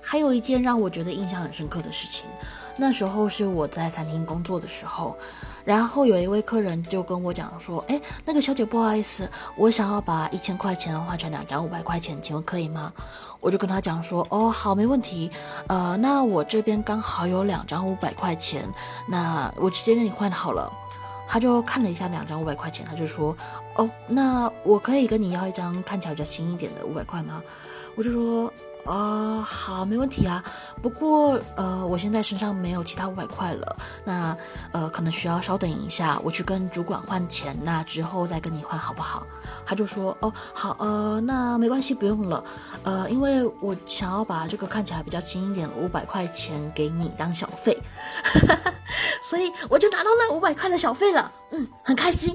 还有一件让我觉得印象很深刻的事情，那时候是我在餐厅工作的时候，然后有一位客人就跟我讲说：“哎，那个小姐，不好意思，我想要把一千块钱换成两张五百块钱，请问可以吗？”我就跟他讲说：“哦，好，没问题。呃，那我这边刚好有两张五百块钱，那我直接跟你换好了。”他就看了一下两张五百块钱，他就说：“哦，那我可以跟你要一张看起来比较新一点的五百块吗？”我就说：“啊，好，没问题啊。不过，呃，我现在身上没有其他五百块了，那呃，可能需要稍等一下，我去跟主管换钱，那之后再跟你换好不好？”他就说：“哦，好，呃，那没关系，不用了，呃，因为我想要把这个看起来比较轻一点五百块钱给你当小费。”所以我就拿到那五百块的小费了，嗯，很开心。